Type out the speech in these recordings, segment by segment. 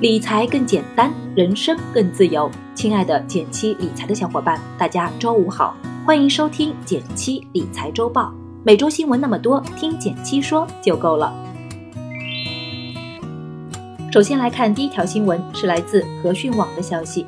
理财更简单，人生更自由。亲爱的减七理财的小伙伴，大家周五好，欢迎收听减七理财周报。每周新闻那么多，听减七说就够了。首先来看第一条新闻，是来自和讯网的消息：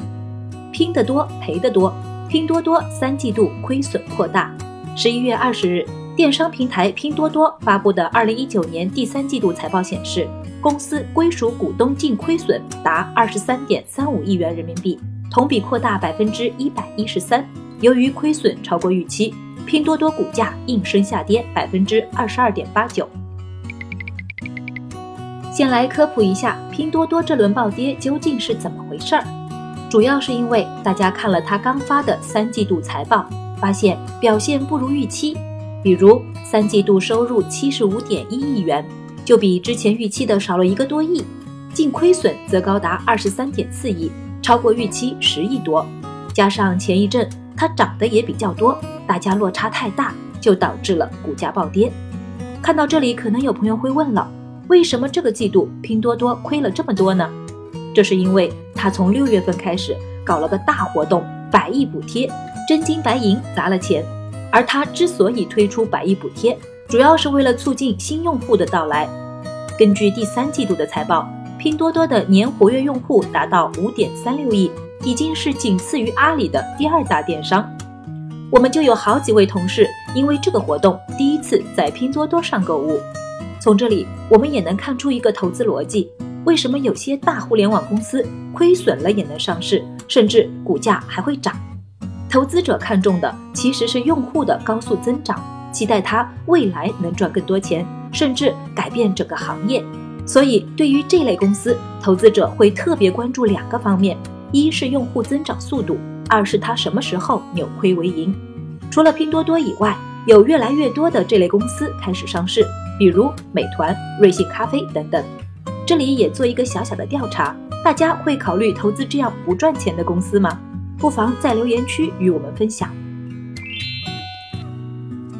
拼得多赔得多，拼多多三季度亏损扩大。十一月二十日，电商平台拼多多发布的二零一九年第三季度财报显示。公司归属股东净亏损达二十三点三五亿元人民币，同比扩大百分之一百一十三。由于亏损超过预期，拼多多股价应声下跌百分之二十二点八九。先来科普一下，拼多多这轮暴跌究竟是怎么回事儿？主要是因为大家看了他刚发的三季度财报，发现表现不如预期，比如三季度收入七十五点一亿元。就比之前预期的少了一个多亿，净亏损则高达二十三点四亿，超过预期十亿多。加上前一阵它涨得也比较多，大家落差太大，就导致了股价暴跌。看到这里，可能有朋友会问了，为什么这个季度拼多多亏了这么多呢？这是因为它从六月份开始搞了个大活动，百亿补贴，真金白银砸了钱。而它之所以推出百亿补贴，主要是为了促进新用户的到来。根据第三季度的财报，拼多多的年活跃用户达到五点三六亿，已经是仅次于阿里的第二大电商。我们就有好几位同事因为这个活动第一次在拼多多上购物。从这里我们也能看出一个投资逻辑：为什么有些大互联网公司亏损了也能上市，甚至股价还会涨？投资者看重的其实是用户的高速增长，期待它未来能赚更多钱。甚至改变整个行业，所以对于这类公司，投资者会特别关注两个方面：一是用户增长速度，二是它什么时候扭亏为盈。除了拼多多以外，有越来越多的这类公司开始上市，比如美团、瑞幸咖啡等等。这里也做一个小小的调查，大家会考虑投资这样不赚钱的公司吗？不妨在留言区与我们分享。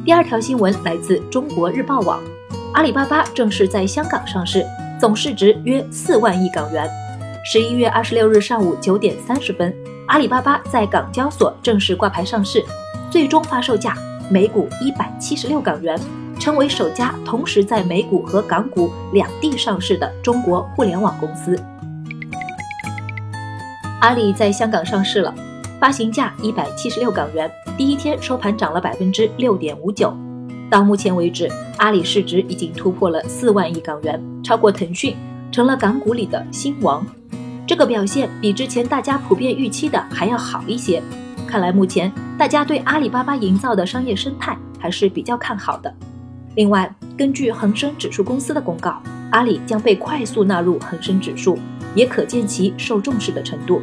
第二条新闻来自中国日报网。阿里巴巴正式在香港上市，总市值约四万亿港元。十一月二十六日上午九点三十分，阿里巴巴在港交所正式挂牌上市，最终发售价每股一百七十六港元，成为首家同时在美股和港股两地上市的中国互联网公司。阿里在香港上市了，发行价一百七十六港元，第一天收盘涨了百分之六点五九。到目前为止，阿里市值已经突破了四万亿港元，超过腾讯，成了港股里的新王。这个表现比之前大家普遍预期的还要好一些。看来目前大家对阿里巴巴营造的商业生态还是比较看好的。另外，根据恒生指数公司的公告，阿里将被快速纳入恒生指数，也可见其受重视的程度。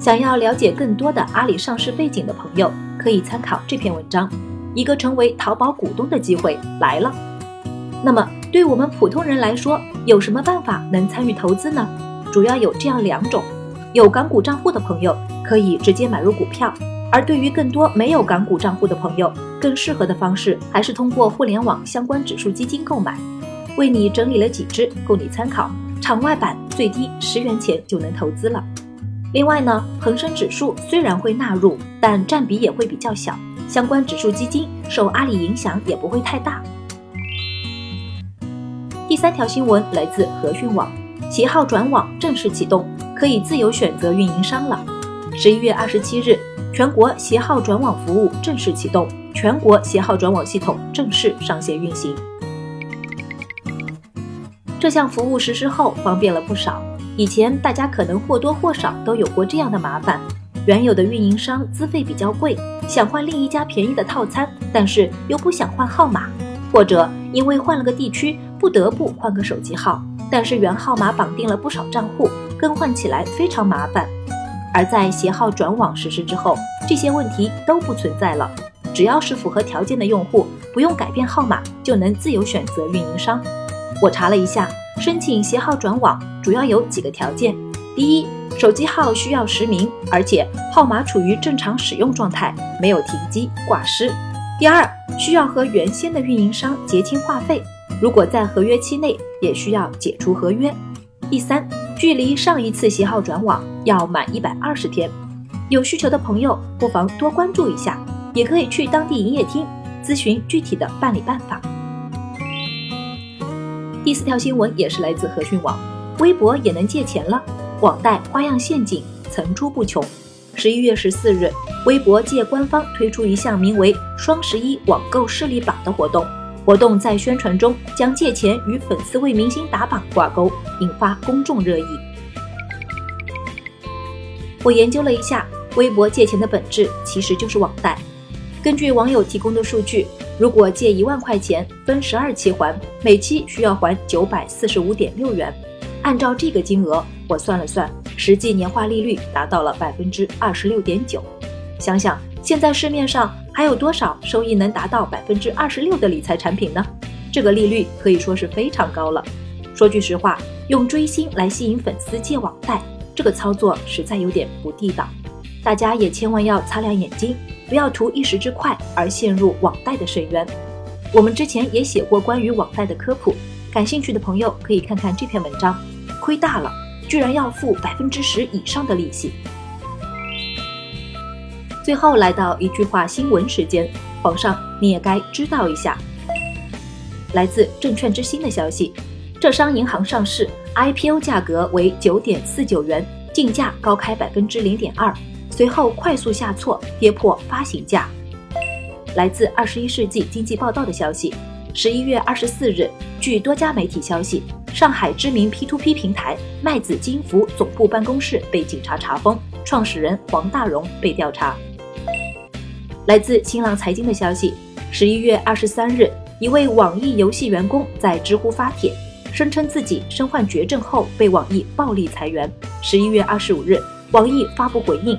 想要了解更多的阿里上市背景的朋友，可以参考这篇文章。一个成为淘宝股东的机会来了。那么，对我们普通人来说，有什么办法能参与投资呢？主要有这样两种：有港股账户的朋友可以直接买入股票；而对于更多没有港股账户的朋友，更适合的方式还是通过互联网相关指数基金购买。为你整理了几只供你参考，场外版最低十元钱就能投资了。另外呢，恒生指数虽然会纳入，但占比也会比较小。相关指数基金受阿里影响也不会太大。第三条新闻来自和讯网，携号转网正式启动，可以自由选择运营商了。十一月二十七日，全国携号转网服务正式启动，全国携号转网系统正式上线运行。这项服务实施后，方便了不少。以前大家可能或多或少都有过这样的麻烦。原有的运营商资费比较贵，想换另一家便宜的套餐，但是又不想换号码，或者因为换了个地区不得不换个手机号，但是原号码绑定了不少账户，更换起来非常麻烦。而在携号转网实施之后，这些问题都不存在了，只要是符合条件的用户，不用改变号码就能自由选择运营商。我查了一下，申请携号转网主要有几个条件，第一。手机号需要实名，而且号码处于正常使用状态，没有停机挂失。第二，需要和原先的运营商结清话费，如果在合约期内，也需要解除合约。第三，距离上一次携号转网要满一百二十天。有需求的朋友不妨多关注一下，也可以去当地营业厅咨询具体的办理办法。第四条新闻也是来自和讯网，微博也能借钱了，网贷花样陷阱层出不穷。十一月十四日，微博借官方推出一项名为“双十一网购势力榜”的活动，活动在宣传中将借钱与粉丝为明星打榜挂钩，引发公众热议。我研究了一下，微博借钱的本质其实就是网贷。根据网友提供的数据。如果借一万块钱分十二期还，每期需要还九百四十五点六元。按照这个金额，我算了算，实际年化利率达到了百分之二十六点九。想想现在市面上还有多少收益能达到百分之二十六的理财产品呢？这个利率可以说是非常高了。说句实话，用追星来吸引粉丝借网贷，这个操作实在有点不地道。大家也千万要擦亮眼睛。不要图一时之快而陷入网贷的深渊。我们之前也写过关于网贷的科普，感兴趣的朋友可以看看这篇文章。亏大了，居然要付百分之十以上的利息。最后来到一句话新闻时间，皇上你也该知道一下。来自证券之星的消息，浙商银行上市 IPO 价格为九点四九元，竞价高开百分之零点二。随后快速下挫，跌破发行价。来自《二十一世纪经济报道》的消息，十一月二十四日，据多家媒体消息，上海知名 P2P 平台麦子金服总部办公室被警察查封，创始人黄大荣被调查。来自新浪财经的消息，十一月二十三日，一位网易游戏员工在知乎发帖，声称自己身患绝症后被网易暴力裁员。十一月二十五日，网易发布回应。